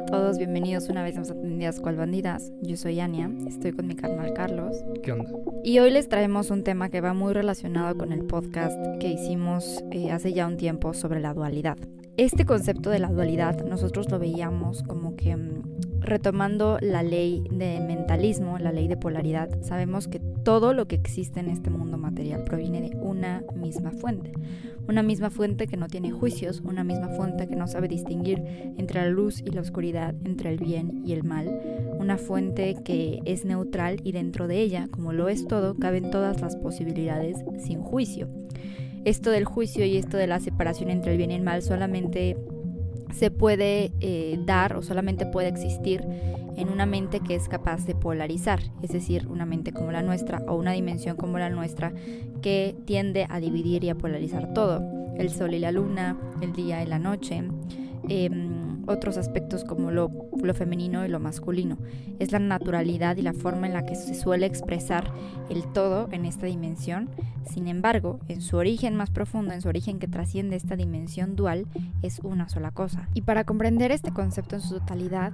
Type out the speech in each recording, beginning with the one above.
a todos, bienvenidos una vez más a Tendidas Cual Bandidas. Yo soy Ania, estoy con mi carnal Carlos. ¿Qué onda? Y hoy les traemos un tema que va muy relacionado con el podcast que hicimos eh, hace ya un tiempo sobre la dualidad. Este concepto de la dualidad nosotros lo veíamos como que mm, retomando la ley de mentalismo, la ley de polaridad, sabemos que todo lo que existe en este mundo material proviene de una misma fuente. Una misma fuente que no tiene juicios, una misma fuente que no sabe distinguir entre la luz y la oscuridad, entre el bien y el mal, una fuente que es neutral y dentro de ella, como lo es todo, caben todas las posibilidades sin juicio. Esto del juicio y esto de la separación entre el bien y el mal solamente se puede eh, dar o solamente puede existir en una mente que es capaz de polarizar, es decir, una mente como la nuestra o una dimensión como la nuestra que tiende a dividir y a polarizar todo, el sol y la luna, el día y la noche. Em, otros aspectos como lo, femenino y lo masculino. Es la naturalidad y la forma en la que se suele expresar el todo en esta dimensión. Sin embargo, en su origen más profundo, en su origen que trasciende esta dimensión dual, es una sola cosa. Y para comprender este concepto en su totalidad,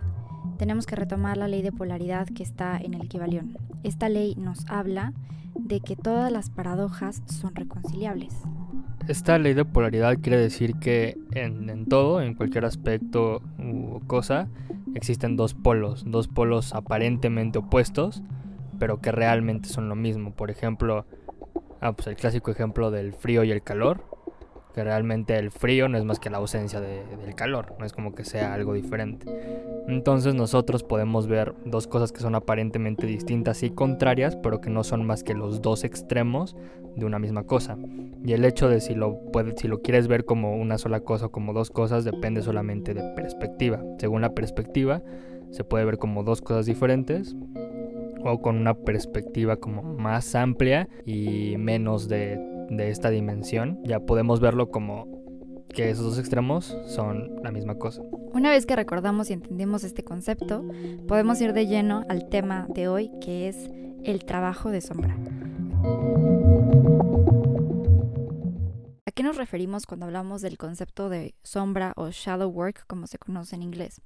tenemos que retomar la ley de polaridad que está en el equivalión. Esta ley nos habla de que todas las paradojas son reconciliables. Esta ley de polaridad quiere decir que en, todo, en cualquier aspecto u cosa, existen dos polos, dos polos aparentemente opuestos, pero que realmente son lo mismo. Por ejemplo, ah, pues el clásico ejemplo del frío y el calor que realmente el frío no es más que la ausencia del calor, no es como que sea algo diferente. Entonces nosotros podemos ver dos cosas que son aparentemente distintas y contrarias, pero que no son más que los dos extremos de una misma cosa. Y el hecho de si lo, puedes, si lo quieres ver como una sola cosa o como dos cosas depende solamente de perspectiva. Según la perspectiva, se puede ver como dos cosas diferentes o con una perspectiva como más amplia y menos de de esta dimensión, ya podemos verlo como que esos dos extremos son la misma cosa. Una vez que recordamos y entendemos este concepto, podemos ir de lleno al tema de hoy, que es el trabajo de sombra. ¿A qué nos referimos cuando hablamos del concepto de sombra o shadow work, como se conoce en inglés?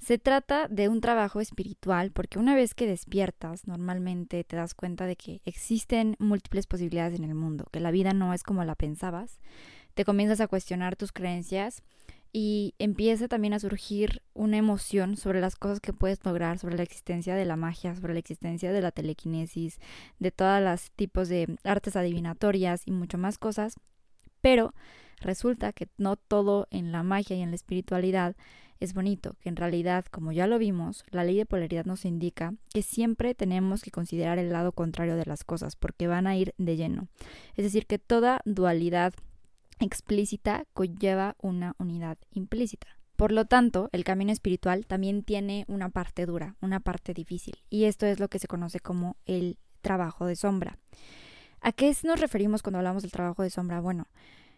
Se trata de un trabajo espiritual porque una vez que despiertas, normalmente te das cuenta de que existen múltiples posibilidades en el mundo, que la vida no es como la pensabas, te comienzas a cuestionar tus creencias y empieza también a surgir una emoción sobre las cosas que puedes lograr, sobre la existencia de la magia, sobre la existencia de la telequinesis, de todos los tipos de artes adivinatorias y mucho más cosas, pero resulta que no todo en la magia y en la espiritualidad es bonito, que en realidad, como ya lo vimos, la ley de polaridad nos indica que siempre tenemos que considerar el lado contrario de las cosas, porque van a ir de lleno. Es decir, que toda dualidad explícita conlleva una unidad implícita. Por lo tanto, el camino espiritual también tiene una parte dura, una parte difícil, y esto es lo que se conoce como el trabajo de sombra. ¿A qué nos referimos cuando hablamos del trabajo de sombra? Bueno,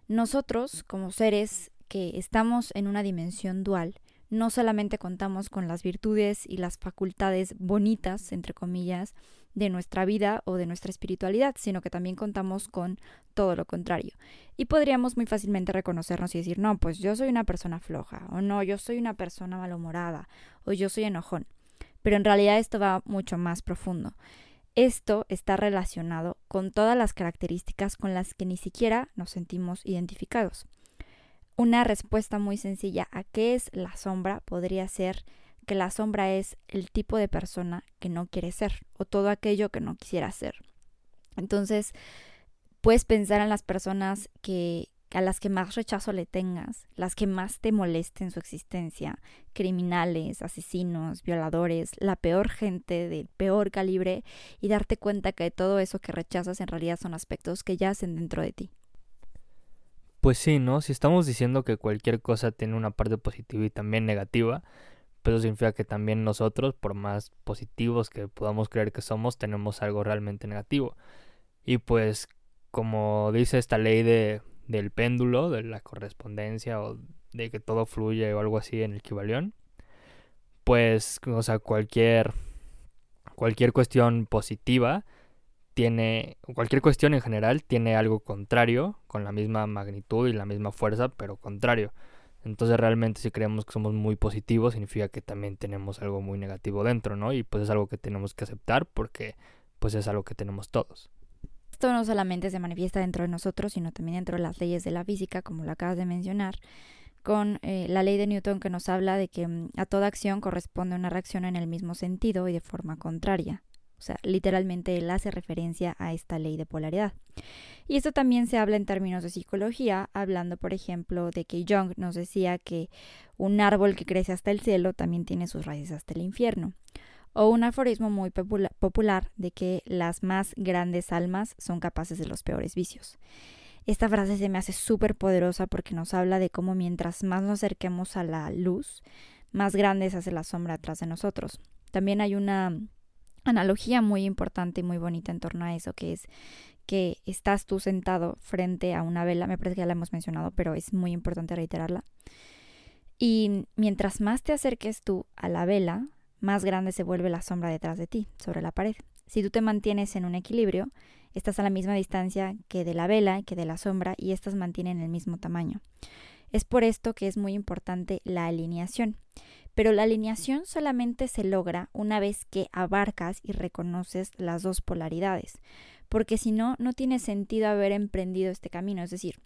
nosotros como seres que estamos en una dimensión dual, no solamente contamos con las virtudes y las facultades bonitas, entre comillas, de nuestra vida o de nuestra espiritualidad, sino que también contamos con todo lo contrario. Y podríamos muy fácilmente reconocernos y decir, no, pues yo soy una persona floja, o no, yo soy una persona malhumorada, o yo soy enojón. Pero en realidad esto va mucho más profundo. Esto está relacionado con todas las características con las que ni siquiera nos sentimos identificados. Una respuesta muy sencilla a qué es la sombra podría ser que la sombra es el tipo de persona que no quiere ser o todo aquello que no quisiera ser. Entonces, puedes pensar en las personas que a las que más rechazo le tengas, las que más te molesten su existencia, criminales, asesinos, violadores, la peor gente del peor calibre y darte cuenta que todo eso que rechazas en realidad son aspectos que yacen dentro de ti. Pues sí, ¿no? Si estamos diciendo que cualquier cosa tiene una parte positiva y también negativa, pues eso significa que también nosotros, por más positivos que podamos creer que somos, tenemos algo realmente negativo. Y pues, como dice esta ley de, del péndulo, de la correspondencia o de que todo fluye o algo así en el equivalión, pues, o sea, cualquier, cualquier cuestión positiva tiene, cualquier cuestión en general tiene algo contrario, con la misma magnitud y la misma fuerza, pero contrario. Entonces realmente si creemos que somos muy positivos significa que también tenemos algo muy negativo dentro, ¿no? Y pues es algo que tenemos que aceptar porque pues es algo que tenemos todos. Esto no solamente se manifiesta dentro de nosotros, sino también dentro de las leyes de la física, como lo acabas de mencionar, con eh, la ley de Newton que nos habla de que mm, a toda acción corresponde una reacción en el mismo sentido y de forma contraria. O sea, literalmente él hace referencia a esta ley de polaridad. Y esto también se habla en términos de psicología, hablando, por ejemplo, de que Jung nos decía que un árbol que crece hasta el cielo también tiene sus raíces hasta el infierno. O un aforismo muy popular de que las más grandes almas son capaces de los peores vicios. Esta frase se me hace súper poderosa porque nos habla de cómo mientras más nos acerquemos a la luz, más grande se hace la sombra atrás de nosotros. También hay una analogía muy importante y muy bonita en torno a eso, que es que estás tú sentado frente a una vela, me parece que ya la hemos mencionado, pero es muy importante reiterarla. Y mientras más te acerques tú a la vela, más grande se vuelve la sombra detrás de ti, sobre la pared. Si tú te mantienes en un equilibrio, estás a la misma distancia que de la vela que de la sombra y estas mantienen el mismo tamaño. Es por esto que es muy importante la alineación. Pero la alineación solamente se logra una vez que abarcas y reconoces las dos polaridades, porque si no, no tiene sentido haber emprendido este camino. Es decir,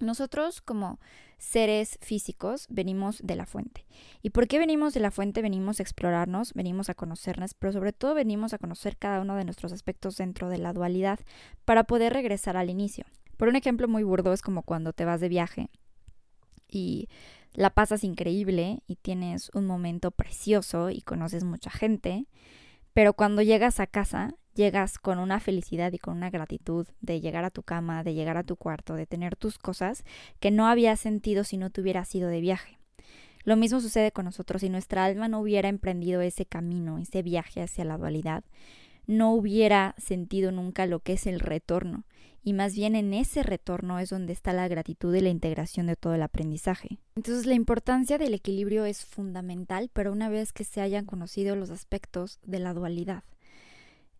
nosotros como seres físicos venimos de la fuente. ¿Y por qué venimos de la fuente? Venimos a explorarnos, venimos a conocernos, pero sobre todo venimos a conocer cada uno de nuestros aspectos dentro de la dualidad para poder regresar al inicio. Por un ejemplo muy burdo es como cuando te vas de viaje y la pasas increíble y tienes un momento precioso y conoces mucha gente, pero cuando llegas a casa, llegas con una felicidad y con una gratitud de llegar a tu cama, de llegar a tu cuarto, de tener tus cosas que no habías sentido si no te hubieras ido de viaje. Lo mismo sucede con nosotros si nuestra alma no hubiera emprendido ese camino, ese viaje hacia la dualidad, no hubiera sentido nunca lo que es el retorno, y más bien en ese retorno es donde está la gratitud y la integración de todo el aprendizaje. Entonces la importancia del equilibrio es fundamental, pero una vez que se hayan conocido los aspectos de la dualidad,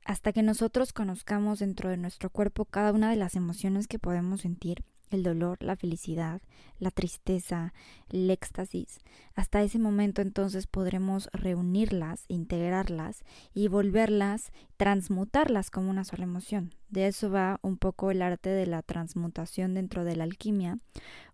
hasta que nosotros conozcamos dentro de nuestro cuerpo cada una de las emociones que podemos sentir, el dolor, la felicidad, la tristeza, el éxtasis. Hasta ese momento entonces podremos reunirlas, integrarlas y volverlas, transmutarlas como una sola emoción. De eso va un poco el arte de la transmutación dentro de la alquimia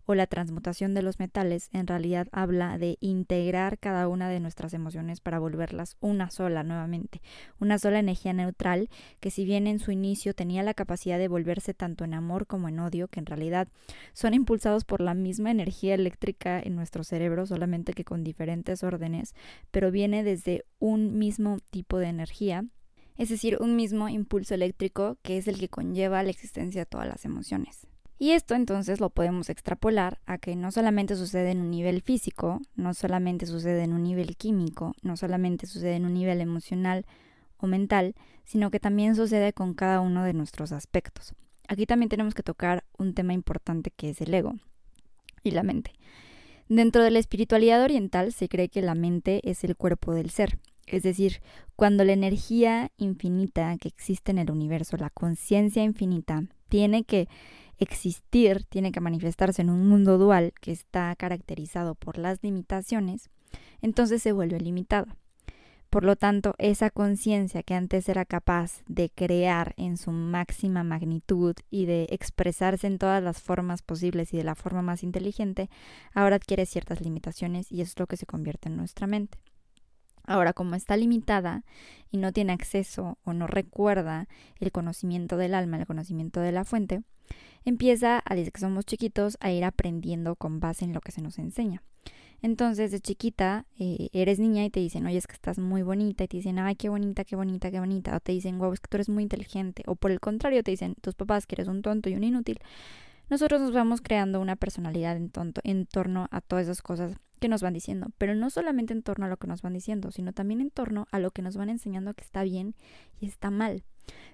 o la transmutación de los metales en realidad habla de integrar cada una de nuestras emociones para volverlas una sola nuevamente, una sola energía neutral que si bien en su inicio tenía la capacidad de volverse tanto en amor como en odio, que en realidad son impulsados por la misma energía eléctrica en nuestro cerebro, solamente que con diferentes órdenes, pero viene desde un mismo tipo de energía, es decir, un mismo impulso eléctrico que es el que conlleva la existencia de todas las emociones. Y esto entonces lo podemos extrapolar a que no solamente sucede en un nivel físico, no solamente sucede en un nivel químico, no solamente sucede en un nivel emocional o mental, sino que también sucede con cada uno de nuestros aspectos. Aquí también tenemos que tocar un tema importante que es el ego y la mente. Dentro de la espiritualidad oriental se cree que la mente es el cuerpo del ser, es decir, cuando la energía infinita que existe en el universo, la conciencia infinita, tiene que existir, tiene que manifestarse en un mundo dual que está caracterizado por las limitaciones, entonces se vuelve limitado. Por lo tanto, esa conciencia que antes era capaz de crear en su máxima magnitud y de expresarse en todas las formas posibles y de la forma más inteligente, ahora adquiere ciertas limitaciones y es lo que se convierte en nuestra mente. Ahora, como está limitada y no tiene acceso o no recuerda el conocimiento del alma, el conocimiento de la fuente, empieza, a desde que somos chiquitos, a ir aprendiendo con base en lo que se nos enseña. Entonces, de chiquita, eh, eres niña y te dicen, oye, es que estás muy bonita, y te dicen, ay, qué bonita, qué bonita, qué bonita, o te dicen, wow, es que tú eres muy inteligente, o por el contrario, te dicen, tus papás que eres un tonto y un inútil. Nosotros nos vamos creando una personalidad en, tonto, en torno a todas esas cosas que nos van diciendo, pero no solamente en torno a lo que nos van diciendo, sino también en torno a lo que nos van enseñando que está bien y está mal.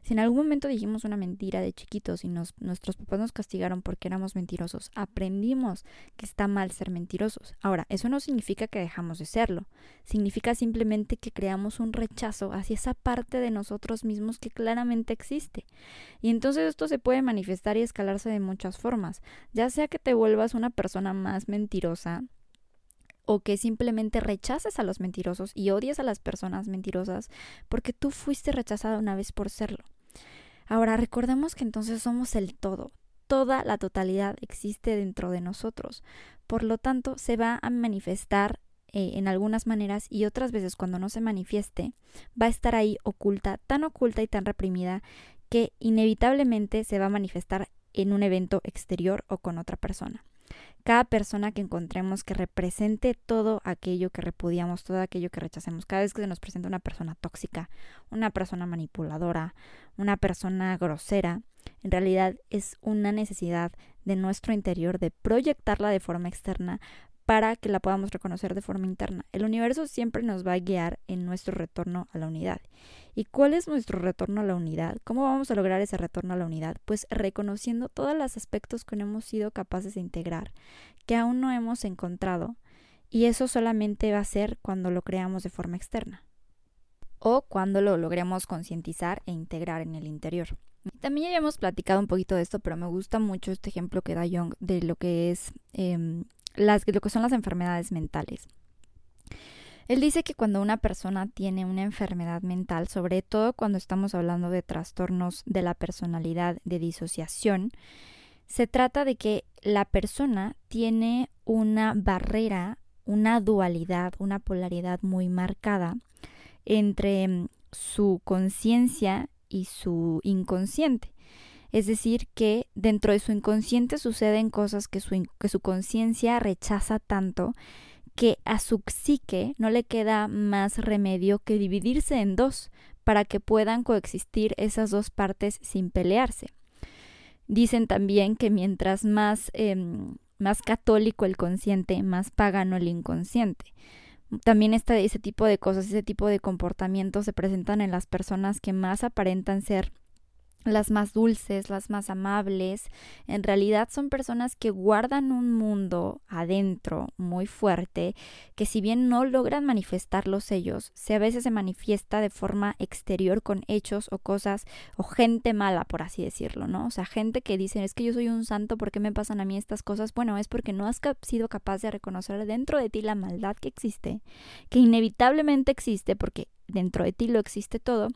Si en algún momento dijimos una mentira de chiquitos y nos, nuestros papás nos castigaron porque éramos mentirosos, aprendimos que está mal ser mentirosos. Ahora, eso no significa que dejamos de serlo, significa simplemente que creamos un rechazo hacia esa parte de nosotros mismos que claramente existe. Y entonces esto se puede manifestar y escalarse de muchas formas, ya sea que te vuelvas una persona más mentirosa, o que simplemente rechaces a los mentirosos y odies a las personas mentirosas porque tú fuiste rechazada una vez por serlo. Ahora recordemos que entonces somos el todo, toda la totalidad existe dentro de nosotros, por lo tanto se va a manifestar eh, en algunas maneras y otras veces cuando no se manifieste va a estar ahí oculta, tan oculta y tan reprimida que inevitablemente se va a manifestar en un evento exterior o con otra persona cada persona que encontremos que represente todo aquello que repudiamos, todo aquello que rechacemos. Cada vez que se nos presenta una persona tóxica, una persona manipuladora, una persona grosera, en realidad es una necesidad de nuestro interior de proyectarla de forma externa para que la podamos reconocer de forma interna. El universo siempre nos va a guiar en nuestro retorno a la unidad. ¿Y cuál es nuestro retorno a la unidad? ¿Cómo vamos a lograr ese retorno a la unidad? Pues reconociendo todos los aspectos que no hemos sido capaces de integrar, que aún no hemos encontrado, y eso solamente va a ser cuando lo creamos de forma externa o cuando lo logremos concientizar e integrar en el interior. También habíamos platicado un poquito de esto, pero me gusta mucho este ejemplo que da Jung de lo que es em, las, lo que son las enfermedades mentales. Él dice que cuando una persona tiene una enfermedad mental, sobre todo cuando estamos hablando de trastornos de la personalidad, de disociación, se trata de que la persona tiene una barrera, una dualidad, una polaridad muy marcada entre mm, su conciencia y su inconsciente. Es decir, que dentro de su inconsciente suceden cosas que su, que su conciencia rechaza tanto que a su psique no le queda más remedio que dividirse en dos para que puedan coexistir esas dos partes sin pelearse. Dicen también que mientras más, em, más católico el consciente, más pagano el inconsciente. También este, ese tipo de cosas, ese tipo de comportamientos se presentan en las personas que más aparentan ser las más dulces, las más amables, en realidad son personas que guardan un mundo adentro muy fuerte, que si bien no logran manifestarlos ellos, se a veces se manifiesta de forma exterior con hechos o cosas o gente mala, por así decirlo, ¿no? O sea, gente que dice, es que yo soy un santo, ¿por qué me pasan a mí estas cosas? Bueno, es porque no has sido capaz de reconocer dentro de ti la maldad que existe, que inevitablemente existe, porque dentro de ti lo existe todo,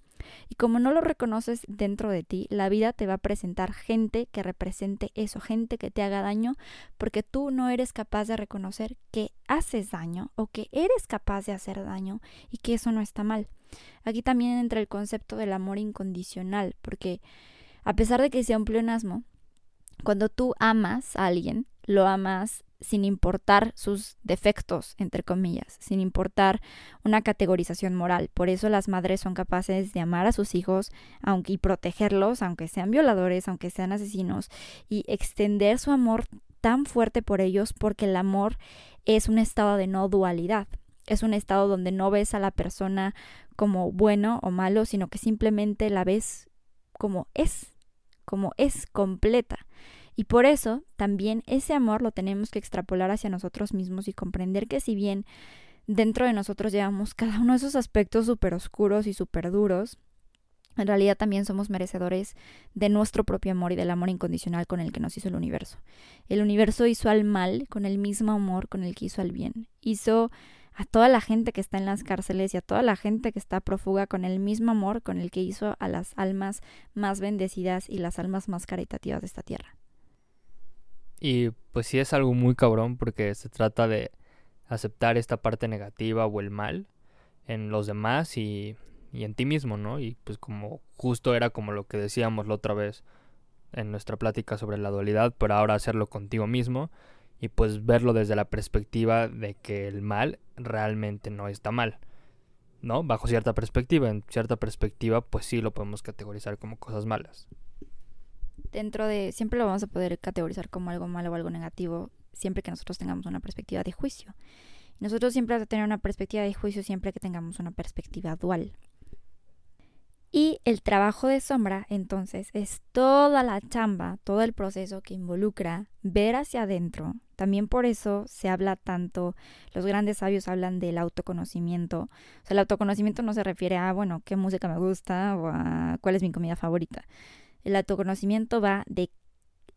y como no lo reconoces dentro de ti, la vida te va a presentar gente que represente eso, gente que te haga daño, porque tú no eres capaz de reconocer que haces daño o que eres capaz de hacer daño y que eso no está mal. Aquí también entra el concepto del amor incondicional, porque a pesar de que sea un pleonasmo, cuando tú amas a alguien, lo amas sin importar sus defectos, entre comillas, sin importar una categorización moral. Por eso las madres son capaces de amar a sus hijos aunque, y protegerlos, aunque sean violadores, aunque sean asesinos, y extender su amor tan fuerte por ellos porque el amor es un estado de no dualidad. Es un estado donde no ves a la persona como bueno o malo, sino que simplemente la ves como es, como es completa. Y por eso también ese amor lo tenemos que extrapolar hacia nosotros mismos y comprender que si bien dentro de nosotros llevamos cada uno de esos aspectos súper oscuros y súper duros, en realidad también somos merecedores de nuestro propio amor y del amor incondicional con el que nos hizo el universo. El universo hizo al mal con el mismo amor con el que hizo al bien. Hizo a toda la gente que está en las cárceles y a toda la gente que está prófuga con el mismo amor con el que hizo a las almas más bendecidas y las almas más caritativas de esta tierra. Y pues sí es algo muy cabrón porque se trata de aceptar esta parte negativa o el mal en los demás y, y en ti mismo, ¿no? Y pues como justo era como lo que decíamos la otra vez en nuestra plática sobre la dualidad, pero ahora hacerlo contigo mismo y pues verlo desde la perspectiva de que el mal realmente no está mal, ¿no? Bajo cierta perspectiva, en cierta perspectiva pues sí lo podemos categorizar como cosas malas dentro de, siempre lo vamos a poder categorizar como algo malo o algo negativo, siempre que nosotros tengamos una perspectiva de juicio. Nosotros siempre vamos a tener una perspectiva de juicio siempre que tengamos una perspectiva dual. Y el trabajo de sombra, entonces, es toda la chamba, todo el proceso que involucra ver hacia adentro. También por eso se habla tanto, los grandes sabios hablan del autoconocimiento. O sea, el autoconocimiento no se refiere a, bueno, qué música me gusta o a cuál es mi comida favorita. El autoconocimiento va de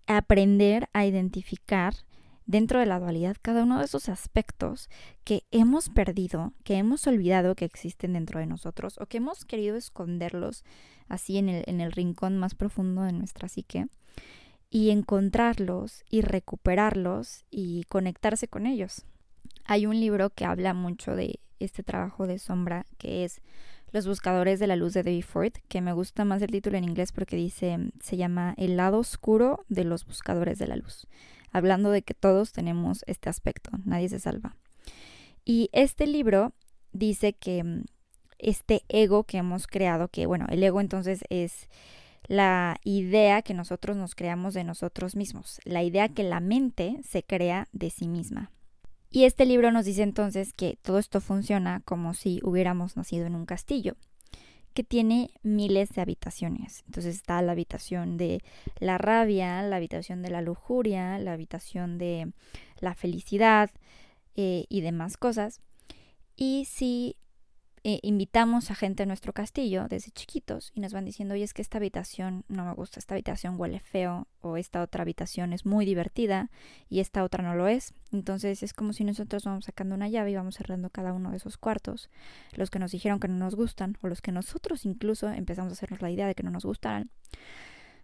aprender a identificar dentro de la dualidad cada uno de esos aspectos que hemos perdido, que hemos olvidado que existen dentro de nosotros o que hemos querido esconderlos así en el, en el rincón más profundo de nuestra psique y encontrarlos y recuperarlos y conectarse con ellos. Hay un libro que habla mucho de este trabajo de sombra que es Los buscadores de la luz de David Ford, que me gusta más el título en inglés porque dice se llama El lado oscuro de los buscadores de la luz hablando de que todos tenemos este aspecto, nadie se salva. Y este libro dice que mm, este ego que hemos creado, que bueno, el ego entonces es la idea que nosotros nos creamos de nosotros mismos, la idea que la mente se crea de sí misma. Y este libro nos dice entonces que todo esto funciona como si hubiéramos nacido en un castillo que tiene miles de habitaciones. Entonces está la habitación de la rabia, la habitación de la lujuria, la habitación de la felicidad eh, y demás cosas. Y si eh, invitamos a gente a nuestro castillo desde chiquitos y nos van diciendo, oye, es que esta habitación no me gusta, esta habitación huele feo, o esta otra habitación es muy divertida y esta otra no lo es. Entonces es como si nosotros vamos sacando una llave y vamos cerrando cada uno de esos cuartos, los que nos dijeron que no nos gustan, o los que nosotros incluso empezamos a hacernos la idea de que no nos gustaran,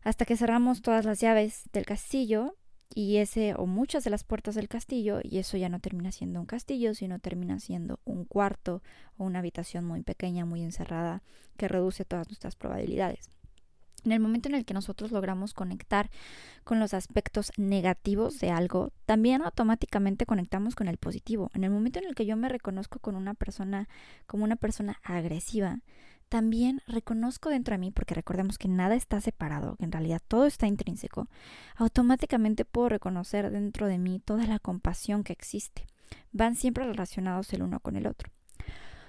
hasta que cerramos todas las llaves del castillo y ese o muchas de las puertas del castillo y eso ya no termina siendo un castillo, sino termina siendo un cuarto o una habitación muy pequeña, muy encerrada, que reduce todas nuestras probabilidades. En el momento en el que nosotros logramos conectar con los aspectos negativos de algo, también automáticamente conectamos con el positivo. En el momento en el que yo me reconozco con una persona como una persona agresiva, también reconozco dentro de mí, porque recordemos que nada está separado, que en realidad todo está intrínseco, automáticamente puedo reconocer dentro de mí toda la compasión que existe. Van siempre relacionados el uno con el otro.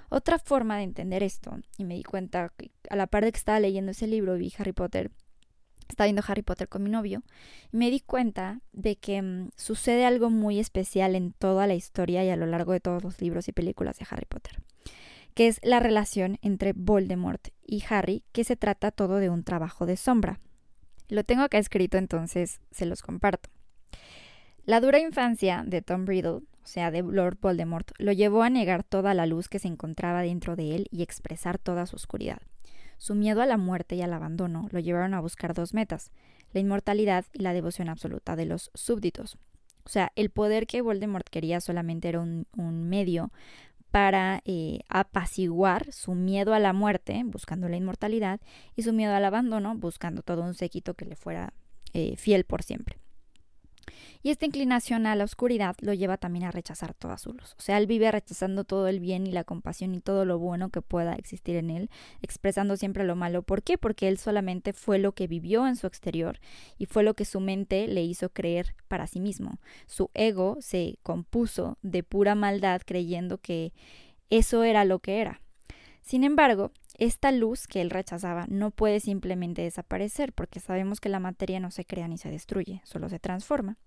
Otra forma de entender esto, y me di cuenta a la par de que estaba leyendo ese libro, vi Harry Potter, estaba viendo Harry Potter con mi novio, y me di cuenta de que mm, sucede algo muy especial en toda la historia y a lo largo de todos los libros y películas de Harry Potter que es la relación entre Voldemort y Harry, que se trata todo de un trabajo de sombra. Lo tengo acá escrito, entonces se los comparto. La dura infancia de Tom Riddle, o sea, de Lord Voldemort, lo llevó a negar toda la luz que se encontraba dentro de él y expresar toda su oscuridad. Su miedo a la muerte y al abandono lo llevaron a buscar dos metas, la inmortalidad y la devoción absoluta de los súbditos. O sea, el poder que Voldemort quería solamente era un, un medio para eh, apaciguar su miedo a la muerte, buscando la inmortalidad, y su miedo al abandono, buscando todo un séquito que le fuera eh, fiel por siempre. Y esta inclinación a la oscuridad lo lleva también a rechazar toda su luz. O sea, él vive rechazando todo el bien y la compasión y todo lo bueno que pueda existir en él, expresando siempre lo malo. ¿Por qué? Porque él solamente fue lo que vivió en su exterior y fue lo que su mente le hizo creer para sí mismo. Su ego se compuso de pura maldad creyendo que eso era lo que era. Sin embargo, esta luz que él rechazaba no puede simplemente desaparecer porque sabemos que la materia no se crea ni se destruye, solo se transforma.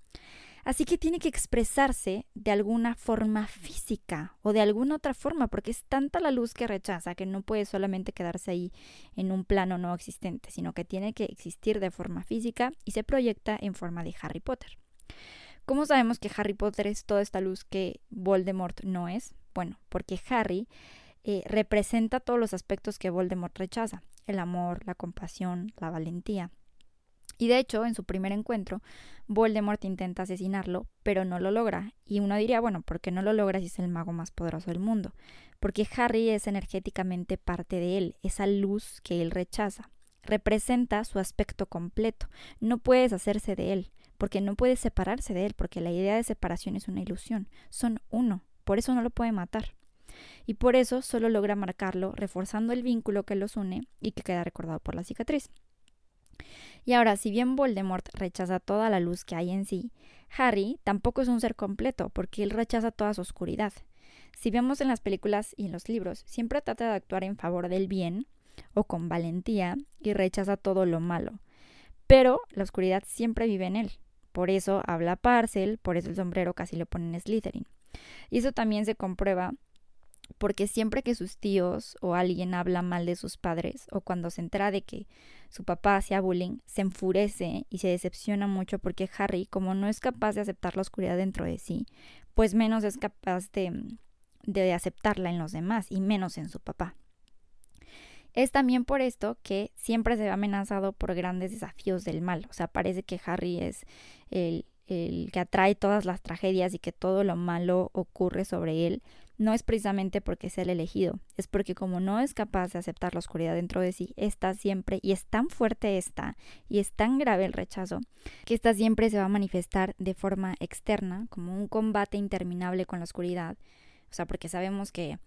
Así que tiene que expresarse de alguna forma física o de alguna otra forma, porque es tanta la luz que rechaza que no puede solamente quedarse ahí en un plano no existente, sino que tiene que existir de forma física y se proyecta en forma de Harry Potter. ¿Cómo sabemos que Harry Potter es toda esta luz que Voldemort no es? Bueno, porque Harry eh, representa todos los aspectos que Voldemort rechaza, el amor, la compasión, la valentía. Y de hecho, en su primer encuentro, Voldemort intenta asesinarlo, pero no lo logra. Y uno diría, bueno, ¿por qué no lo logra si es el mago más poderoso del mundo? Porque Harry es energéticamente parte de él, esa luz que él rechaza. Representa su aspecto completo. No puedes hacerse de él, porque no puedes separarse de él, porque la idea de separación es una ilusión. Son uno, por eso no lo puede matar y por eso solo logra marcarlo reforzando el vínculo que los une y que queda recordado por la cicatriz. Y ahora, si bien Voldemort rechaza toda la luz que hay en sí, Harry tampoco es un ser completo porque él rechaza toda su oscuridad. Si vemos en las películas y en los libros, siempre trata de actuar en favor del bien, o con valentía y rechaza todo lo malo. Pero la oscuridad siempre vive en él. Por eso habla Parcel, por eso el sombrero casi le ponen Slytherin. Y eso también se comprueba porque siempre que sus tíos o alguien habla mal de sus padres o cuando se entera de que su papá hacía bullying, se enfurece y se decepciona mucho porque Harry, como no es capaz de aceptar la oscuridad dentro de sí, pues menos es capaz de, de aceptarla en los demás y menos en su papá. Es también por esto que siempre se ve amenazado por grandes desafíos del mal. O sea, parece que Harry es el, el que atrae todas las tragedias y que todo lo malo ocurre sobre él no es precisamente porque sea el elegido, es porque como no es capaz de aceptar la oscuridad dentro de sí, está siempre, y es tan fuerte esta, y es tan grave el rechazo, que esta siempre se va a manifestar de forma externa, como un combate interminable con la oscuridad. O sea, porque sabemos que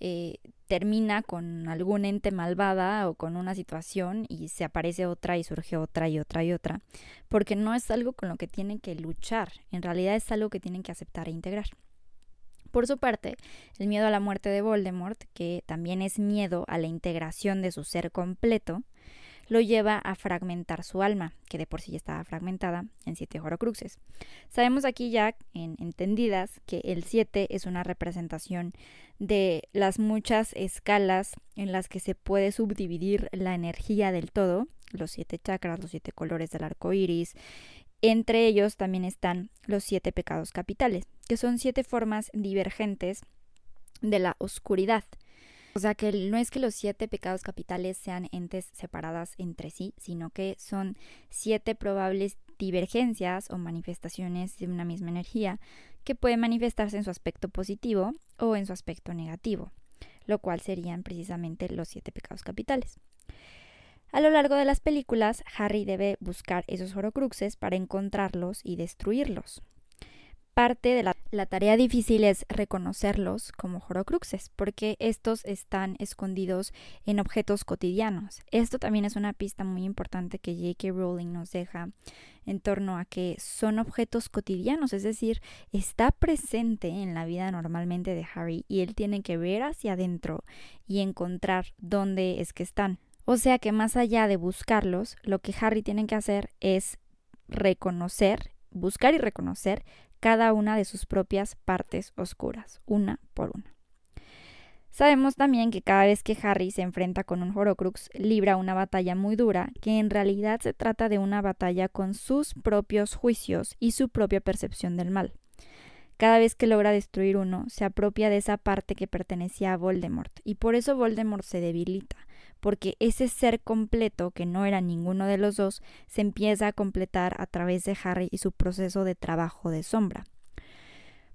eh, termina con algún ente malvada o con una situación y se aparece otra y surge otra y otra y otra, porque no es algo con lo que tienen que luchar, en realidad es algo que tienen que aceptar e integrar. Por su parte, el miedo a la muerte de Voldemort, que también es miedo a la integración de su ser completo, lo lleva a fragmentar su alma, que de por sí ya estaba fragmentada en siete horocruxes. Sabemos aquí ya, en entendidas, que el siete es una representación de las muchas escalas en las que se puede subdividir la energía del todo, los siete chakras, los siete colores del arco iris, entre ellos también están los siete pecados capitales, que son siete formas divergentes de la oscuridad. O sea que no es que los siete pecados capitales sean entes separadas entre sí, sino que son siete probables divergencias o manifestaciones de una misma energía que pueden manifestarse en su aspecto positivo o en su aspecto negativo, lo cual serían precisamente los siete pecados capitales. A lo largo de las películas, Harry debe buscar esos horocruxes para encontrarlos y destruirlos. Parte de la, tarea difícil es reconocerlos como horocruxes, porque estos están escondidos en objetos cotidianos. Esto también es una pista muy importante que J.K. Rowling nos deja en torno a que son objetos cotidianos, es decir, está presente en la vida normalmente de Harry y él tiene que ver hacia adentro y encontrar dónde es que están. O sea que más allá de buscarlos, lo que Harry tiene que hacer es reconocer, buscar y reconocer cada una de sus propias partes oscuras, una por una. Sabemos también que cada vez que Harry se enfrenta con un Horocrux, libra una batalla muy dura, que en realidad se trata de una batalla con sus propios juicios y su propia percepción del mal. Cada vez que logra destruir uno, se apropia de esa parte que pertenecía a Voldemort, y por eso Voldemort se debilita, porque ese ser completo, que no era ninguno de los dos, se empieza a completar a través de Harry y su proceso de trabajo de sombra.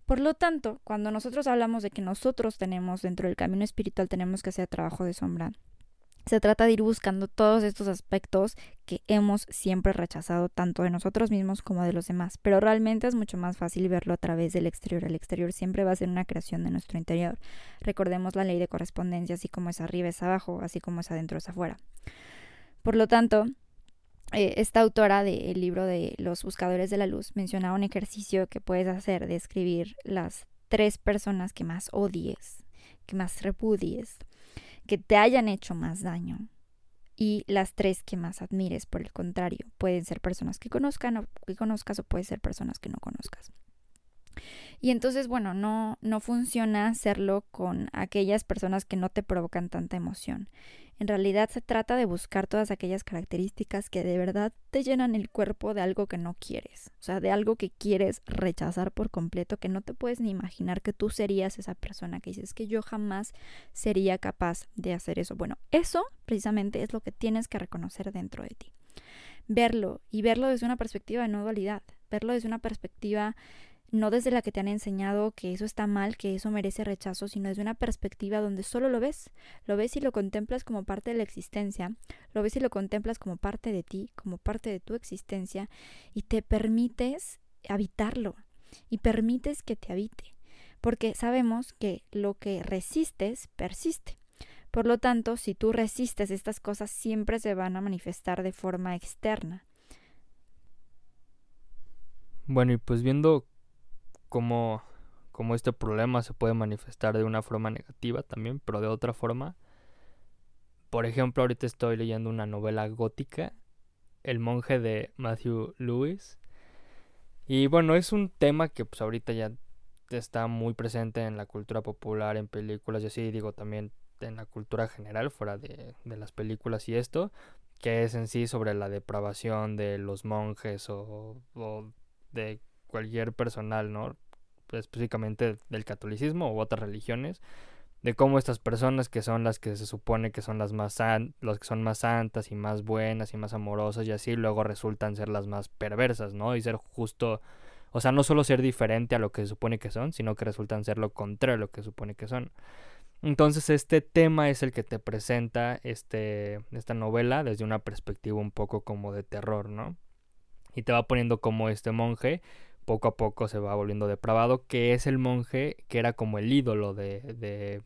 Por lo tanto, cuando nosotros hablamos de que nosotros tenemos dentro del camino espiritual tenemos que hacer trabajo de sombra, se trata de ir buscando todos estos aspectos que hemos siempre rechazado tanto de nosotros mismos como de los demás, pero realmente es mucho más fácil verlo a través del exterior. El exterior siempre va a ser una creación de nuestro interior. Recordemos la ley de correspondencia, así como es arriba es abajo, así como es adentro es afuera. Por lo tanto, eh, esta autora del libro de Los Buscadores de la Luz mencionaba un ejercicio que puedes hacer de escribir las tres personas que más odies, que más repudies que te hayan hecho más daño y las tres que más admires, por el contrario, pueden ser personas que conozcan o que conozcas o pueden ser personas que no conozcas. Y entonces, bueno, no, no funciona hacerlo con aquellas personas que no te provocan tanta emoción. En realidad se trata de buscar todas aquellas características que de verdad te llenan el cuerpo de algo que no quieres, o sea, de algo que quieres rechazar por completo, que no te puedes ni imaginar que tú serías esa persona que dices que yo jamás sería capaz de hacer eso. Bueno, eso precisamente es lo que tienes que reconocer dentro de ti. Verlo y verlo desde una perspectiva de no dualidad, verlo desde una perspectiva no desde la que te han enseñado que eso está mal, que eso merece rechazo, sino desde una perspectiva donde solo lo ves, lo ves y lo contemplas como parte de la existencia, lo ves y lo contemplas como parte de ti, como parte de tu existencia, y te permites habitarlo, y permites que te habite, porque sabemos que lo que resistes persiste. Por lo tanto, si tú resistes estas cosas, siempre se van a manifestar de forma externa. Bueno, y pues viendo cómo, este problema se puede manifestar de una forma negativa también, pero de otra forma, por ejemplo, ahorita estoy leyendo una novela gótica, El monje de Matthew Lewis. Y bueno, es un tema que pues ahorita ya está muy presente en la cultura popular, en películas y así, digo también en la cultura general, fuera de, las películas y esto, que es en sí sobre la depravación de los monjes o, o de cualquier personal, ¿no? Específicamente del catolicismo u otras religiones, de cómo estas personas que son las que se supone que son las más los que son más santas y más buenas y más amorosas y así luego resultan ser las más perversas, ¿no? Y ser justo, o sea, no solo ser diferente a lo que se supone que son, sino que resultan ser lo contrario a lo que se supone que son. Entonces este tema es el que te presenta este, esta novela desde una perspectiva un poco como de terror, ¿no? Y te va poniendo como este monje poco a poco se va volviendo depravado, que es el monje que era como el ídolo de, de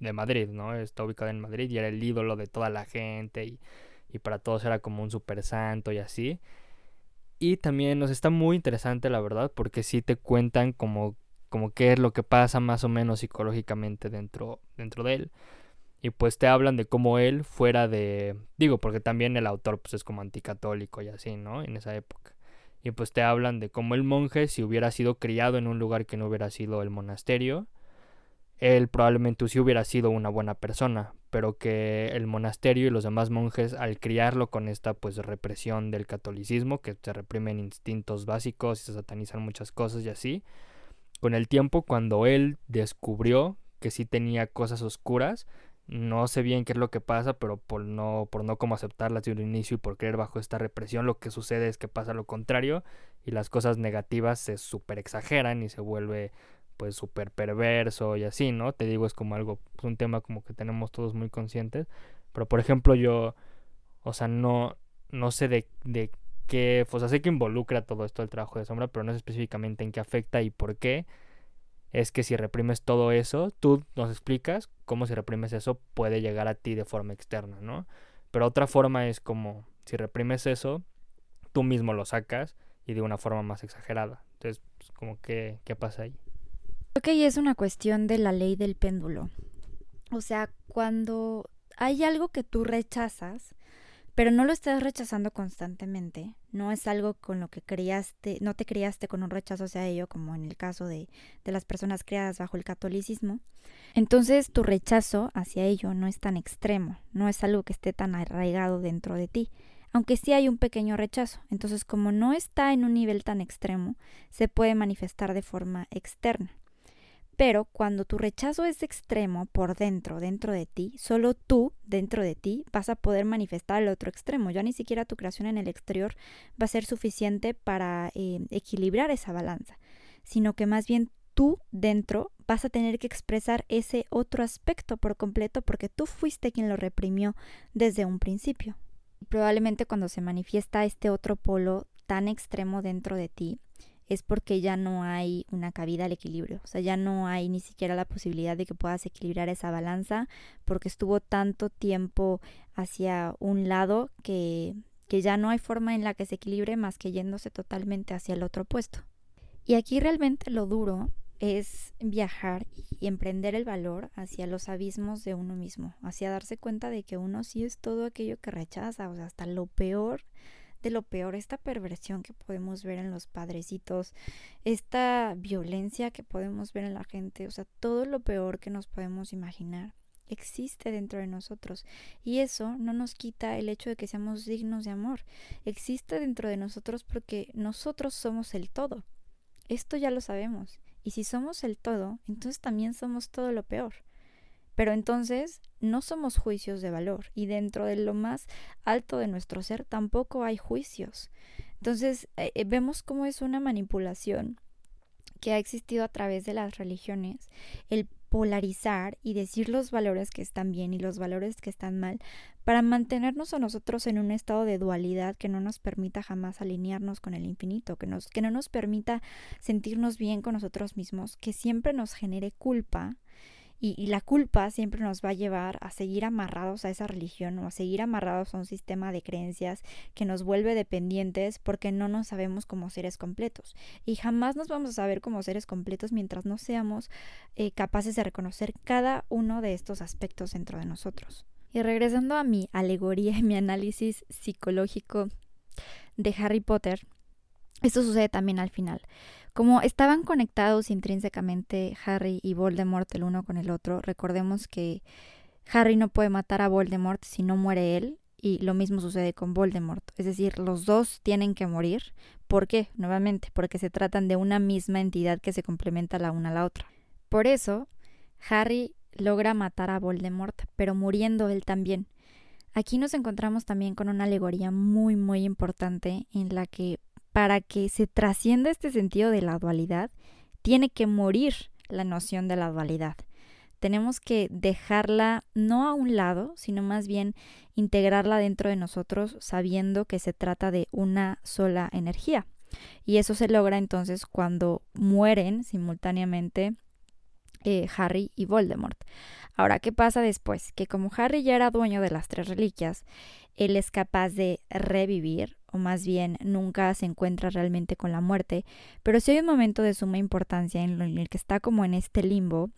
de Madrid, ¿no? Está ubicado en Madrid y era el ídolo de toda la gente y, y para todos era como un super santo y así. Y también nos está muy interesante, la verdad, porque sí te cuentan como, como qué es lo que pasa más o menos psicológicamente dentro, dentro de él. Y pues te hablan de cómo él fuera de... Digo, porque también el autor pues es como anticatólico y así, ¿no? En esa época. Y pues te hablan de cómo el monje, si hubiera sido criado en un lugar que no hubiera sido el monasterio, él probablemente sí hubiera sido una buena persona, pero que el monasterio y los demás monjes al criarlo con esta pues represión del catolicismo, que se reprimen instintos básicos y se satanizan muchas cosas y así, con el tiempo cuando él descubrió que sí tenía cosas oscuras, no sé bien qué es lo que pasa, pero por no, por no como aceptarlas desde un inicio y por creer bajo esta represión, lo que sucede es que pasa lo contrario y las cosas negativas se super exageran y se vuelve pues súper perverso y así, ¿no? Te digo, es como algo, pues, un tema como que tenemos todos muy conscientes. Pero por ejemplo, yo, o sea, no, no sé de, de qué, o sea, sé que involucra todo esto el trabajo de sombra, pero no sé específicamente en qué afecta y por qué. Es que si reprimes todo eso, tú nos explicas cómo si reprimes eso puede llegar a ti de forma externa, ¿no? Pero otra forma es como, si reprimes eso, tú mismo lo sacas y de una forma más exagerada. Entonces, pues, como que, ¿qué pasa ahí? Creo que es una cuestión de la ley del péndulo. O sea, cuando hay algo que tú rechazas, pero no lo estás rechazando constantemente, no es algo con lo que criaste, no te criaste con un rechazo hacia ello, como en el caso de, de las personas criadas bajo el catolicismo, entonces tu rechazo hacia ello no es tan extremo, no es algo que esté tan arraigado dentro de ti, aunque sí hay un pequeño rechazo. Entonces, como no está en un nivel tan extremo, se puede manifestar de forma externa. Pero cuando tu rechazo es extremo por dentro, dentro de ti, solo tú, dentro de ti, vas a poder manifestar el otro extremo. Ya ni siquiera tu creación en el exterior va a ser suficiente para eh, equilibrar esa balanza, sino que más bien tú dentro vas a tener que expresar ese otro aspecto por completo porque tú fuiste quien lo reprimió desde un principio. Probablemente cuando se manifiesta este otro polo tan extremo dentro de ti, es porque ya no hay una cabida al equilibrio, o sea, ya no hay ni siquiera la posibilidad de que puedas equilibrar esa balanza porque estuvo tanto tiempo hacia un lado que, que ya no hay forma en la que se equilibre más que yéndose totalmente hacia el otro puesto. Y aquí realmente lo duro es viajar y emprender el valor hacia los abismos de uno mismo, hacia darse cuenta de que uno sí es todo aquello que rechaza, o sea, hasta lo peor de lo peor, esta perversión que podemos ver en los padrecitos, esta violencia que podemos ver en la gente, o sea, todo lo peor que nos podemos imaginar existe dentro de nosotros y eso no nos quita el hecho de que seamos dignos de amor. Existe dentro de nosotros porque nosotros somos el todo. Esto ya lo sabemos. Y si somos el todo, entonces también somos todo lo peor. Pero entonces no somos juicios de valor y dentro de lo más alto de nuestro ser tampoco hay juicios. Entonces eh, eh, vemos cómo es una manipulación que ha existido a través de las religiones, el polarizar y decir los valores que están bien y los valores que están mal, para mantenernos a nosotros en un estado de dualidad que no nos permita jamás alinearnos con el infinito, que, nos, que no nos permita sentirnos bien con nosotros mismos, que siempre nos genere culpa y, la culpa siempre nos va a llevar a seguir amarrados a esa religión o a seguir amarrados a un sistema de creencias que nos vuelve dependientes porque no nos sabemos como seres completos. Y jamás nos vamos a saber como seres completos mientras no seamos eh, capaces de reconocer cada uno de estos aspectos dentro de nosotros. Y regresando a mi alegoría y mi análisis psicológico de Harry Potter, esto sucede también al final. Como estaban conectados intrínsecamente Harry y Voldemort el uno con el otro, recordemos que Harry no puede matar a Voldemort si no muere él, y lo mismo sucede con Voldemort. Es decir, los dos tienen que morir. ¿Por qué? Nuevamente, porque se tratan de una misma entidad que se complementa la una a la otra. Por eso, Harry logra matar a Voldemort, pero muriendo él también. Aquí nos encontramos también con una alegoría muy, muy importante en la que para que se trascienda este sentido de la dualidad, tiene que morir la noción de la dualidad. Tenemos que dejarla no a un lado, sino más bien integrarla dentro de nosotros sabiendo que se trata de una sola energía. Y eso se logra entonces cuando mueren simultáneamente eh, Harry y Voldemort. Ahora, ¿qué pasa después? Que como Harry ya era dueño de las tres reliquias, él es capaz de revivir, o más bien nunca se encuentra realmente con la muerte, pero sí hay un momento de suma importancia en el que está como en este limbo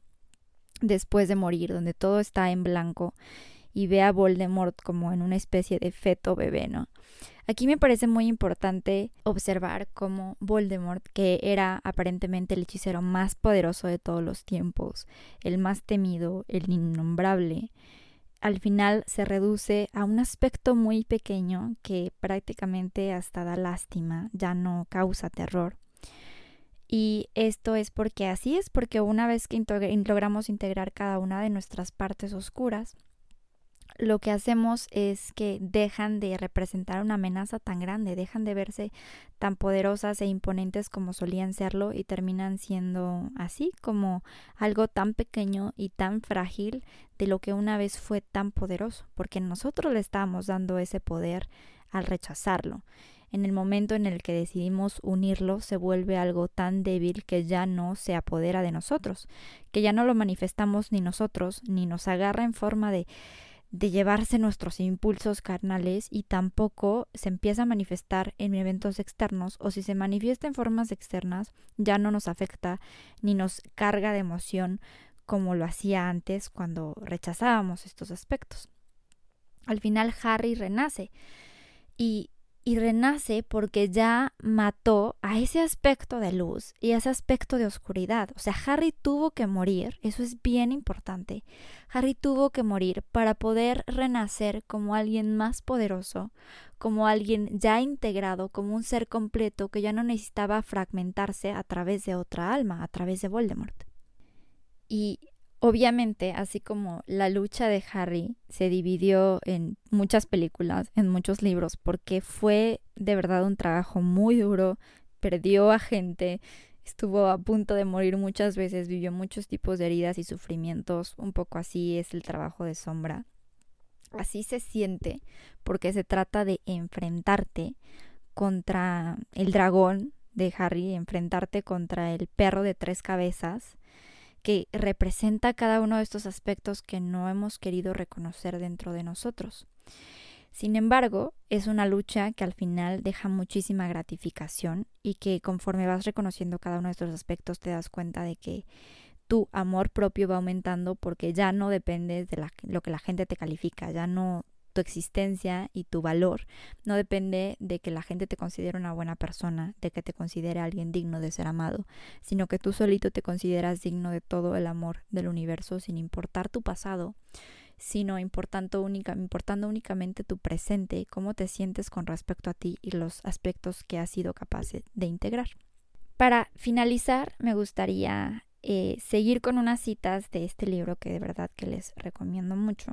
después de morir, donde todo está en blanco y ve a Voldemort como en una especie de feto bebé, ¿no? Aquí me parece muy importante observar cómo Voldemort, que era aparentemente el hechicero más poderoso de todos los tiempos, el más temido, el innombrable, al final se reduce a un aspecto muy pequeño que prácticamente hasta da lástima, ya no causa terror. Y esto es porque así es, porque una vez que logramos integrar cada una de nuestras partes oscuras, lo que hacemos es que dejan de representar una amenaza tan grande, dejan de verse tan poderosas e imponentes como solían serlo y terminan siendo así como algo tan pequeño y tan frágil de lo que una vez fue tan poderoso, porque nosotros le estábamos dando ese poder al rechazarlo. En el momento en el que decidimos unirlo, se vuelve algo tan débil que ya no se apodera de nosotros, que ya no lo manifestamos ni nosotros, ni nos agarra en forma de de llevarse nuestros impulsos carnales y tampoco se empieza a manifestar en eventos externos o si se manifiesta en formas externas ya no nos afecta ni nos carga de emoción como lo hacía antes cuando rechazábamos estos aspectos. Al final Harry renace y y renace porque ya mató a ese aspecto de luz y a ese aspecto de oscuridad. O sea, Harry tuvo que morir, eso es bien importante. Harry tuvo que morir para poder renacer como alguien más poderoso, como alguien ya integrado, como un ser completo que ya no necesitaba fragmentarse a través de otra alma, a través de Voldemort. Y Obviamente, así como la lucha de Harry se dividió en muchas películas, en muchos libros, porque fue de verdad un trabajo muy duro, perdió a gente, estuvo a punto de morir muchas veces, vivió muchos tipos de heridas y sufrimientos, un poco así es el trabajo de sombra. Así se siente, porque se trata de enfrentarte contra el dragón de Harry, enfrentarte contra el perro de tres cabezas, que representa cada uno de estos aspectos que no hemos querido reconocer dentro de nosotros. Sin embargo, es una lucha que al final deja muchísima gratificación y que conforme vas reconociendo cada uno de estos aspectos te das cuenta de que tu amor propio va aumentando porque ya no dependes de lo que la gente te califica, ya no tu existencia y tu valor no depende de que la gente te considere una buena persona, de que te considere alguien digno de ser amado, sino que tú solito te consideras digno de todo el amor del universo sin importar tu pasado, sino importando, única, importando únicamente tu presente cómo te sientes con respecto a ti y los aspectos que has sido capaz de integrar. Para finalizar, me gustaría eh, seguir con unas citas de este libro que de verdad que les recomiendo mucho.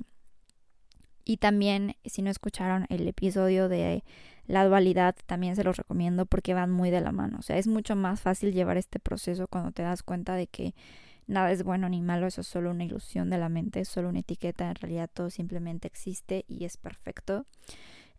Y también, si no escucharon el episodio de la dualidad, también se los recomiendo porque van muy de la mano. O sea, es mucho más fácil llevar este proceso cuando te das cuenta de que nada es bueno ni malo, eso es solo una ilusión de la mente, es solo una etiqueta, en realidad todo simplemente existe y es perfecto.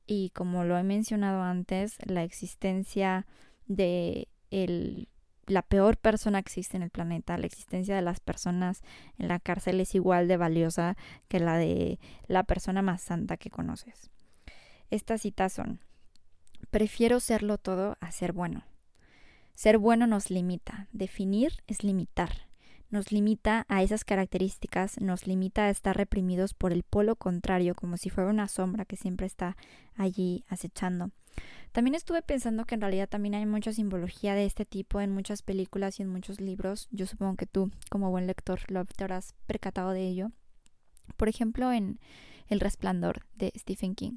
Y como lo he mencionado antes, la existencia de el la peor persona que existe en el planeta, la existencia de las personas en la cárcel es igual de valiosa que la de la persona más santa que conoces. Estas citas son, prefiero serlo todo a ser bueno. Ser bueno nos limita, definir es limitar. nos limita a esas características, nos limita a estar reprimidos por el polo contrario, como si fuera una sombra que siempre está allí acechando. También estuve pensando que en realidad también hay mucha simbología de este tipo en muchas películas y en muchos libros. Yo supongo que tú, como buen lector, lo te habrás percatado de ello. Por ejemplo, en El Resplandor de Stephen King.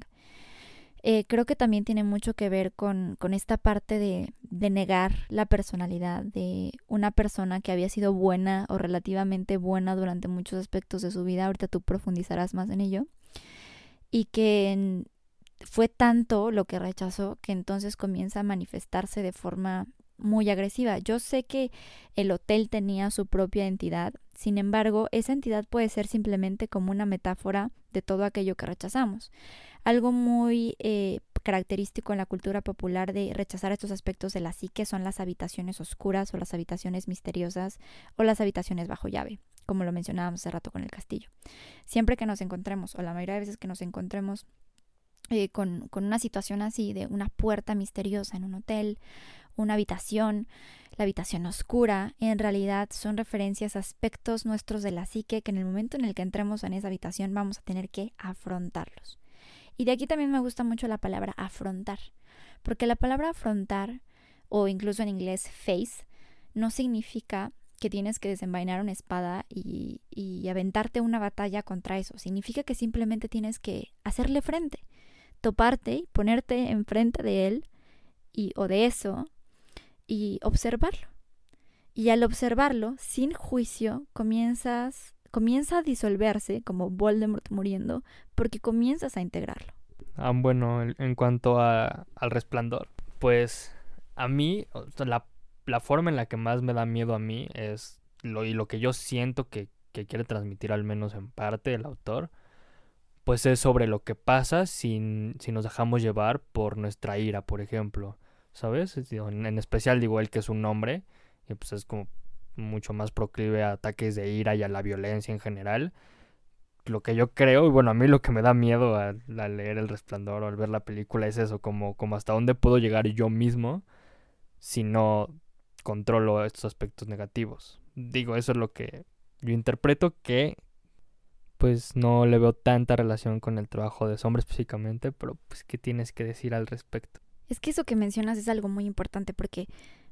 Eh, creo que también tiene mucho que ver con, con esta parte de, de, negar la personalidad de una persona que había sido buena o relativamente buena durante muchos aspectos de su vida. Ahorita tú profundizarás más en ello. Y que fue tanto lo que rechazó que entonces comienza a manifestarse de forma muy agresiva. Yo sé que el hotel tenía su propia entidad, sin embargo, esa entidad puede ser simplemente como una metáfora de todo aquello que rechazamos. Algo muy eh, característico en la cultura popular de rechazar estos aspectos de la psique son las habitaciones oscuras o las habitaciones misteriosas o las habitaciones bajo llave, como lo mencionábamos hace rato con el castillo. Siempre que nos encontremos, o la mayoría de veces que nos encontremos eh, con, con una situación así de una puerta misteriosa en un hotel, una habitación, la habitación oscura, en realidad son referencias a aspectos nuestros de la psique que en el momento en el que entremos en esa habitación vamos a tener que afrontarlos. Y de aquí también me gusta mucho la palabra afrontar, porque la palabra afrontar, o incluso en inglés face, no significa que tienes que desenvainar una espada y, y aventarte una batalla contra eso. Significa que simplemente tienes que hacerle frente toparte y ponerte enfrente de él y, o de eso y observarlo. Y al observarlo, sin juicio, comienzas, comienza a disolverse como Voldemort muriendo, porque comienzas a integrarlo. Ah, bueno, en cuanto a, al resplandor, pues a mí, la, la, forma en la que más me da miedo a mí es lo, y lo que yo siento que, que quiere transmitir al menos en parte el autor, pues es sobre lo que pasa si, si nos dejamos llevar por nuestra ira, por ejemplo, ¿sabes? En, especial digo él que es un hombre, y pues es como mucho más proclive a ataques de ira y a la violencia en general. Lo que yo creo, y bueno, a mí lo que me da miedo al, leer El Resplandor o al ver la película es eso, como, como hasta dónde puedo llegar yo mismo si no controlo estos aspectos negativos. Digo, eso es lo que yo interpreto que pues no le veo tanta relación con el trabajo de sombra específicamente, pero pues ¿qué tienes que decir al respecto? Es que eso que mencionas es algo muy importante porque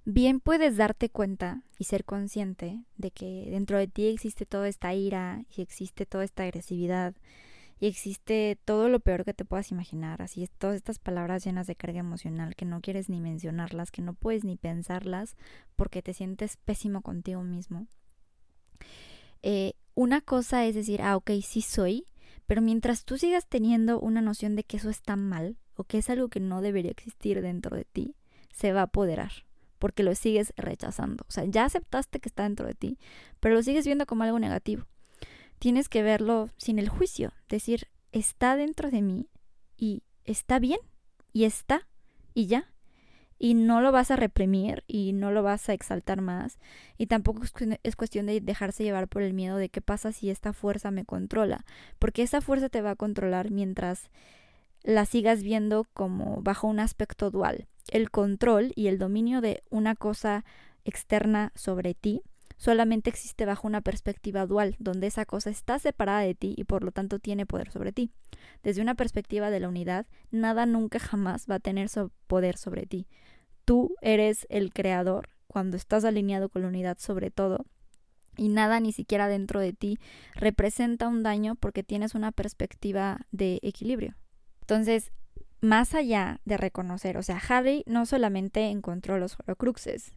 bien puedes darte cuenta y ser consciente de que dentro de ti existe toda esta ira y existe toda esta agresividad y existe todo lo peor que te puedas imaginar, así es todas estas palabras llenas de carga emocional que no quieres ni mencionarlas, que no puedes ni pensarlas porque te sientes pésimo contigo mismo. Eh, una cosa es decir, ah, ok, sí soy, pero mientras tú sigas teniendo una noción de que eso está mal o que es algo que no debería existir dentro de ti, se va a apoderar porque lo sigues rechazando. O sea, ya aceptaste que está dentro de ti, pero lo sigues viendo como algo negativo. Tienes que verlo sin el juicio, decir, está dentro de mí y está bien y está y ya y no lo vas a reprimir y no lo vas a exaltar más y tampoco es cuestión de dejarse llevar por el miedo de qué pasa si esta fuerza me controla, porque esa fuerza te va a controlar mientras la sigas viendo como bajo un aspecto dual. El control y el dominio de una cosa externa sobre ti solamente existe bajo una perspectiva dual, donde esa cosa está separada de ti y por lo tanto tiene poder sobre ti. Desde una perspectiva de la unidad, nada nunca jamás va a tener poder sobre ti. Tú eres el creador cuando estás alineado con la unidad sobre todo y nada ni siquiera dentro de ti representa un daño porque tienes una perspectiva de equilibrio. Entonces, más allá de reconocer, o sea, Harry no solamente encontró los Horcruxes,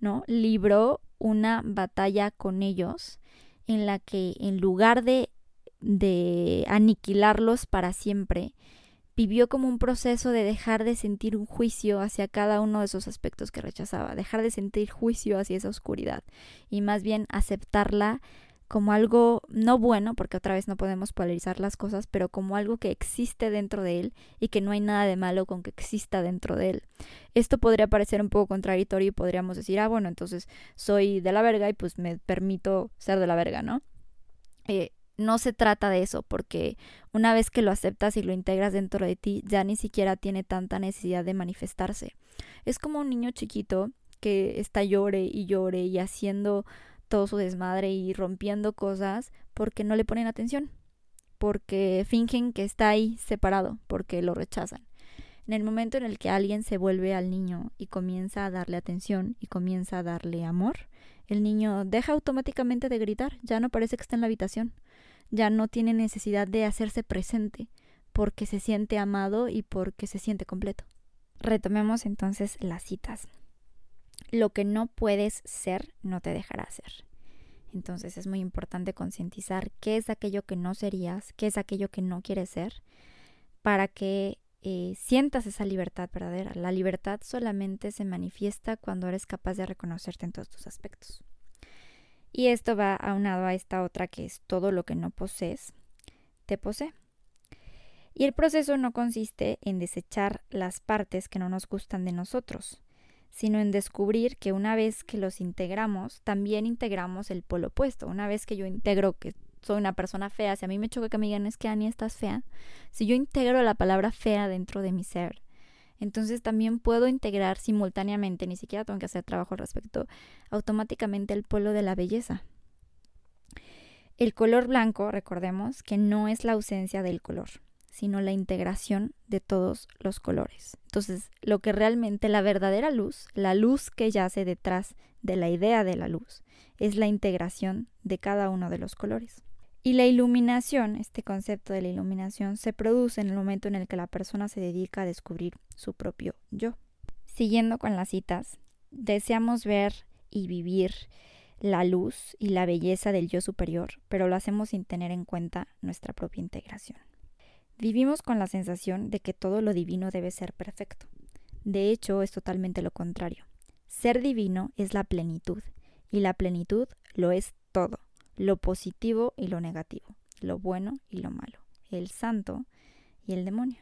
¿no? Libró una batalla con ellos en la que en lugar de, de aniquilarlos para siempre, vivió como un proceso de dejar de sentir un juicio hacia cada uno de esos aspectos que rechazaba, dejar de sentir juicio hacia esa oscuridad y más bien aceptarla como algo no bueno, porque otra vez no podemos polarizar las cosas, pero como algo que existe dentro de él y que no hay nada de malo con que exista dentro de él. Esto podría parecer un poco contradictorio y podríamos decir, ah, bueno, entonces soy de la verga y pues me permito ser de la verga, ¿no? Eh, no se trata de eso, porque una vez que lo aceptas y lo integras dentro de ti, ya ni siquiera tiene tanta necesidad de manifestarse. Es como un niño chiquito que está llore y llore y haciendo todo su desmadre y rompiendo cosas porque no le ponen atención, porque fingen que está ahí separado, porque lo rechazan. En el momento en el que alguien se vuelve al niño y comienza a darle atención y comienza a darle amor, el niño deja automáticamente de gritar, ya no parece que está en la habitación, ya no tiene necesidad de hacerse presente, porque se siente amado y porque se siente completo. Retomemos entonces las citas. Lo que no puedes ser no te dejará ser. Entonces es muy importante concientizar qué es aquello que no serías, qué es aquello que no quieres ser, para que eh, sientas esa libertad verdadera. La libertad solamente se manifiesta cuando eres capaz de reconocerte en todos tus aspectos. Y esto va aunado a esta otra que es todo lo que no posees, te posee. Y el proceso no consiste en desechar las partes que no nos gustan de nosotros, sino en descubrir que una vez que los integramos, también integramos el polo opuesto. Una vez que yo integro que soy una persona fea, si a mí me choca que me digan es que Ani estás fea, si yo integro la palabra fea dentro de mi ser, entonces también puedo integrar simultáneamente, ni siquiera tengo que hacer trabajo al respecto, automáticamente el polo de la belleza. El color blanco, recordemos que no es la ausencia del color sino la integración de todos los colores. Entonces, lo que realmente la verdadera luz, la luz que yace detrás de la idea de la luz, es la integración de cada uno de los colores. Y la iluminación, este concepto de la iluminación, se produce en el momento en el que la persona se dedica a descubrir su propio yo. Siguiendo con las citas, deseamos ver y vivir la luz y la belleza del yo superior, pero lo hacemos sin tener en cuenta nuestra propia integración. Vivimos con la sensación de que todo lo divino debe ser perfecto. De hecho, es totalmente lo contrario. Ser divino es la plenitud, y la plenitud lo es todo, lo positivo y lo negativo, lo bueno y lo malo, el santo y el demonio.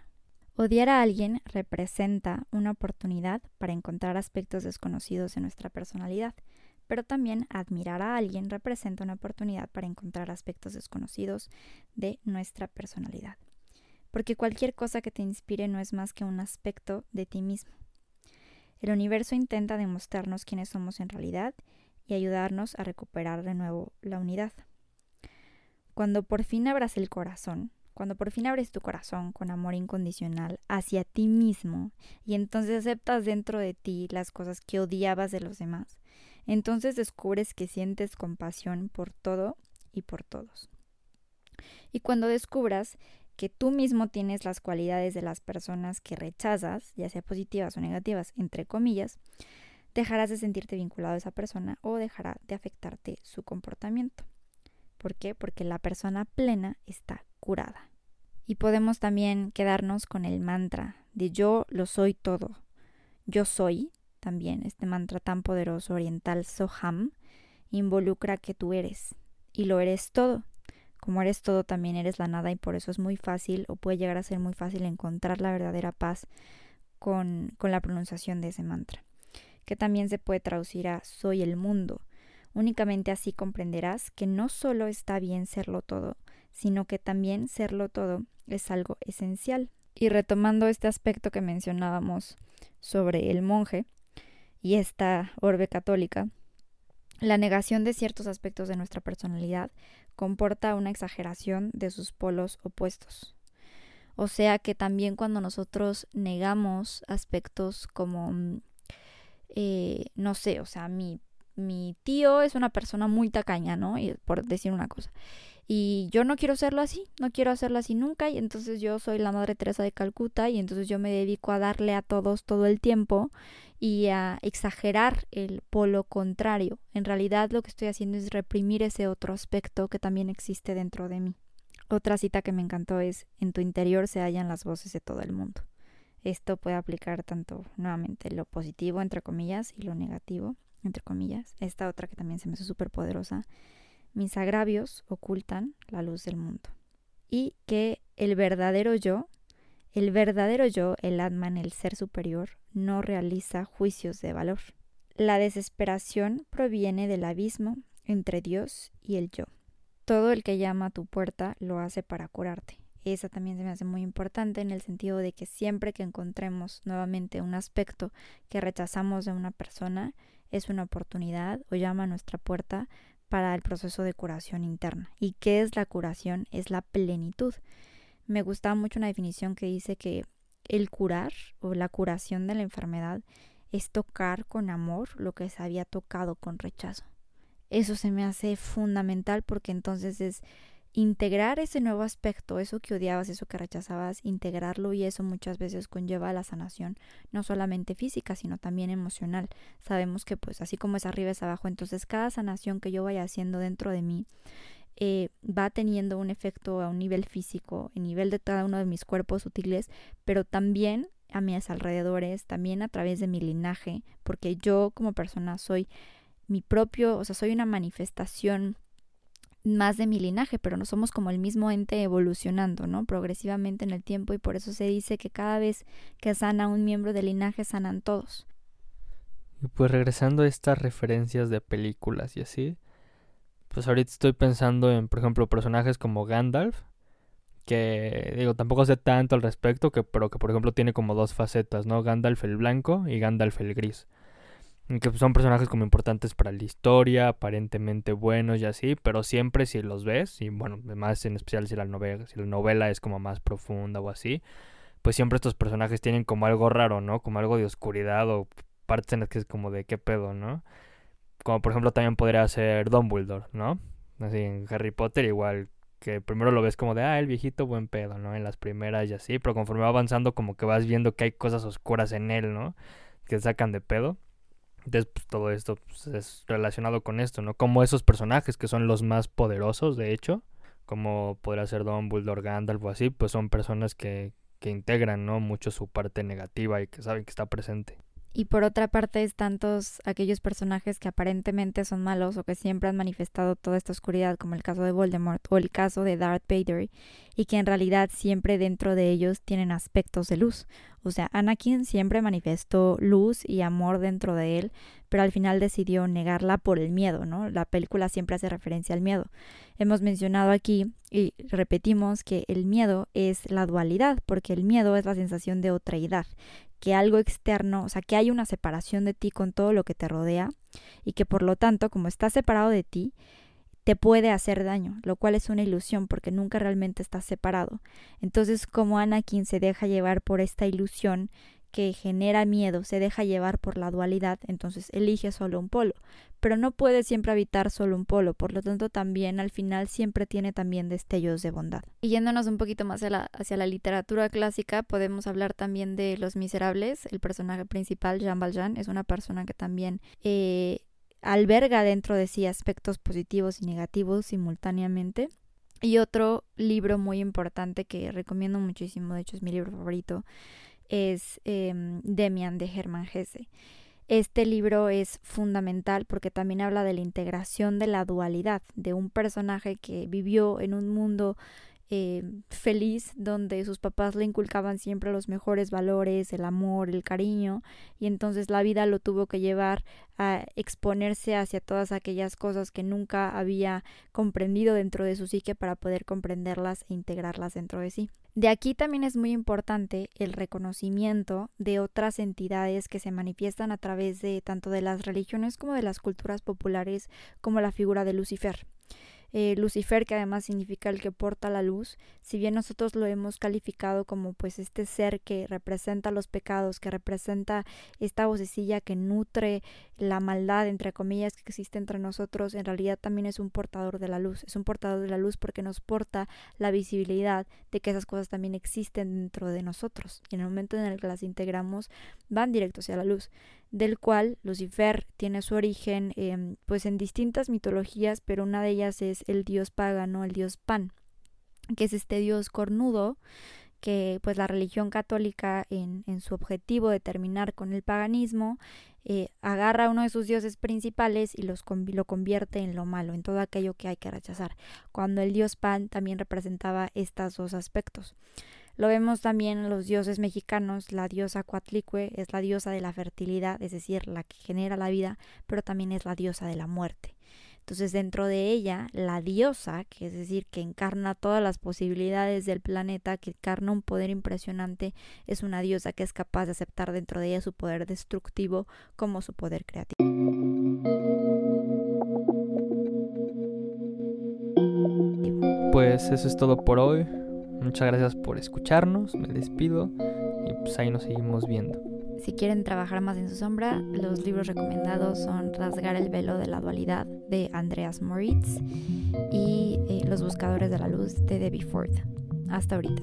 Odiar a alguien representa una oportunidad para encontrar aspectos desconocidos de nuestra personalidad, pero también admirar a alguien representa una oportunidad para encontrar aspectos desconocidos de nuestra personalidad porque cualquier cosa que te inspire no es más que un aspecto de ti mismo. El universo intenta demostrarnos quiénes somos en realidad y ayudarnos a recuperar de nuevo la unidad. Cuando por fin abras el corazón, cuando por fin abres tu corazón con amor incondicional hacia ti mismo y entonces aceptas dentro de ti las cosas que odiabas de los demás, entonces descubres que sientes compasión por todo y por todos. Y cuando descubras que tú mismo tienes las cualidades de las personas que rechazas, ya sea positivas o negativas, entre comillas, dejarás de sentirte vinculado a esa persona o dejará de afectarte su comportamiento. ¿Por qué? Porque la persona plena está curada. Y podemos también quedarnos con el mantra de yo lo soy todo. Yo soy, también este mantra tan poderoso oriental Soham, involucra que tú eres y lo eres todo. Como eres todo, también eres la nada y por eso es muy fácil o puede llegar a ser muy fácil encontrar la verdadera paz con, con la pronunciación de ese mantra, que también se puede traducir a soy el mundo. Únicamente así comprenderás que no solo está bien serlo todo, sino que también serlo todo es algo esencial. Y retomando este aspecto que mencionábamos sobre el monje y esta orbe católica, la negación de ciertos aspectos de nuestra personalidad comporta una exageración de sus polos opuestos. O sea que también cuando nosotros negamos aspectos como, mm, eh, no sé, o sea, mi, mi tío es una persona muy tacaña, ¿no? Y por decir una cosa. Y yo no quiero serlo así, no quiero hacerlo así nunca. Y entonces yo soy la Madre Teresa de Calcuta y entonces yo me dedico a darle a todos todo el tiempo y a exagerar el polo contrario. En realidad lo que estoy haciendo es reprimir ese otro aspecto que también existe dentro de mí. Otra cita que me encantó es, en tu interior se hallan las voces de todo el mundo. Esto puede aplicar tanto nuevamente lo positivo, entre comillas, y lo negativo, entre comillas. Esta otra que también se me hace súper poderosa mis agravios ocultan la luz del mundo. Y que el verdadero yo, el verdadero yo, el Atman, el ser superior, no realiza juicios de valor. La desesperación proviene del abismo entre Dios y el yo. Todo el que llama a tu puerta lo hace para curarte. Esa también se me hace muy importante en el sentido de que siempre que encontremos nuevamente un aspecto que rechazamos de una persona, es una oportunidad o llama a nuestra puerta para el proceso de curación interna. ¿Y qué es la curación? Es la plenitud. Me gusta mucho una definición que dice que el curar o la curación de la enfermedad es tocar con amor lo que se había tocado con rechazo. Eso se me hace fundamental porque entonces es integrar ese nuevo aspecto, eso que odiabas, eso que rechazabas, integrarlo y eso muchas veces conlleva la sanación, no solamente física, sino también emocional. Sabemos que pues así como es arriba es abajo, entonces cada sanación que yo vaya haciendo dentro de mí eh, va teniendo un efecto a un nivel físico, a nivel de cada uno de mis cuerpos sutiles, pero también a mis alrededores, también a través de mi linaje, porque yo como persona soy mi propio, o sea, soy una manifestación más de mi linaje, pero no somos como el mismo ente evolucionando, ¿no? Progresivamente en el tiempo y por eso se dice que cada vez que sana un miembro del linaje sanan todos. Y pues regresando a estas referencias de películas y así, pues ahorita estoy pensando en, por ejemplo, personajes como Gandalf, que digo, tampoco sé tanto al respecto, que, pero que por ejemplo tiene como dos facetas, ¿no? Gandalf el blanco y Gandalf el gris que son personajes como importantes para la historia, aparentemente buenos y así, pero siempre si los ves, y bueno, más en especial si la novela, si la novela es como más profunda o así, pues siempre estos personajes tienen como algo raro, ¿no? Como algo de oscuridad o partes en las que es como de qué pedo, ¿no? Como por ejemplo también podría ser Dumbledore, ¿no? Así en Harry Potter igual que primero lo ves como de, ah, el viejito buen pedo, ¿no? En las primeras y así, pero conforme va avanzando como que vas viendo que hay cosas oscuras en él, ¿no? Que sacan de pedo. Pues, todo esto pues, es relacionado con esto, ¿no? Como esos personajes que son los más poderosos, de hecho, como podría ser Dumbledore, Gandalf o así, pues son personas que, que integran, ¿no? Mucho su parte negativa y que saben que está presente. Y por otra parte están todos aquellos personajes que aparentemente son malos o que siempre han manifestado toda esta oscuridad, como el caso de Voldemort o el caso de Darth Vader, y que en realidad siempre dentro de ellos tienen aspectos de luz. O sea, Anakin siempre manifestó luz y amor dentro de él, pero al final decidió negarla por el miedo, ¿no? La película siempre hace referencia al miedo. Hemos mencionado aquí y repetimos que el miedo es la dualidad, porque el miedo es la sensación de otraidad, que algo externo, o sea, que hay una separación de ti con todo lo que te rodea y que por lo tanto, como estás separado de ti, te puede hacer daño, lo cual es una ilusión porque nunca realmente estás separado. Entonces, como Anakin se deja llevar por esta ilusión que genera miedo, se deja llevar por la dualidad, entonces elige solo un polo, pero no puede siempre habitar solo un polo, por lo tanto también al final siempre tiene también destellos de bondad. Y yéndonos un poquito más hacia la, literatura clásica, podemos hablar también de Los Miserables, el personaje principal, Jean Valjean, es una persona que también eh, alberga dentro de sí aspectos positivos y negativos simultáneamente. Y otro libro muy importante que recomiendo muchísimo, de hecho es mi libro favorito, es em, Demian de Hermann Hesse. Este libro es fundamental porque también habla de la integración de la dualidad, de un personaje que vivió en un mundo eh, feliz, donde sus papás le inculcaban siempre los mejores valores, el amor, el cariño, y entonces la vida lo tuvo que llevar a exponerse hacia todas aquellas cosas que nunca había comprendido dentro de su psique para poder comprenderlas e integrarlas dentro de sí. De aquí también es muy importante el reconocimiento de otras entidades que se manifiestan a través de tanto de las religiones como de las culturas populares, como la figura de Lucifer. Eh, Lucifer, que además significa el que porta la luz, si bien nosotros lo hemos calificado como pues este ser que representa los pecados, que representa esta vocecilla que nutre la maldad, entre comillas, que existe entre nosotros, en realidad también es un portador de la luz, es un portador de la luz porque nos porta la visibilidad de que esas cosas también existen dentro de nosotros. Y en el momento en el que las integramos van directo hacia la luz del cual Lucifer tiene su origen em, pues en distintas mitologías, pero una de ellas es el dios pagano, el dios Pan, que es este dios cornudo que pues la religión católica en, su objetivo de terminar con el paganismo eh, agarra a uno de sus dioses principales y los, lo convierte en lo malo, en todo aquello que hay que rechazar, cuando el dios Pan también representaba estos dos aspectos. Lo vemos también en los dioses mexicanos, la diosa Coatlicue es la diosa de la fertilidad, es decir, la que genera la vida, pero también es la diosa de la muerte. Entonces, dentro de ella, la diosa, que es decir, que encarna todas las posibilidades del planeta, que encarna un poder impresionante, es una diosa que es capaz de aceptar dentro de ella su poder destructivo como su poder creativo. pues eso es todo por hoy. Muchas gracias por escucharnos, me despido y pues ahí nos seguimos viendo. Si quieren trabajar más en su sombra, los libros recomendados son Rasgar el velo de la dualidad de Andreas Moritz y eh, Los buscadores de la luz de Debbie Ford. Hasta ahorita.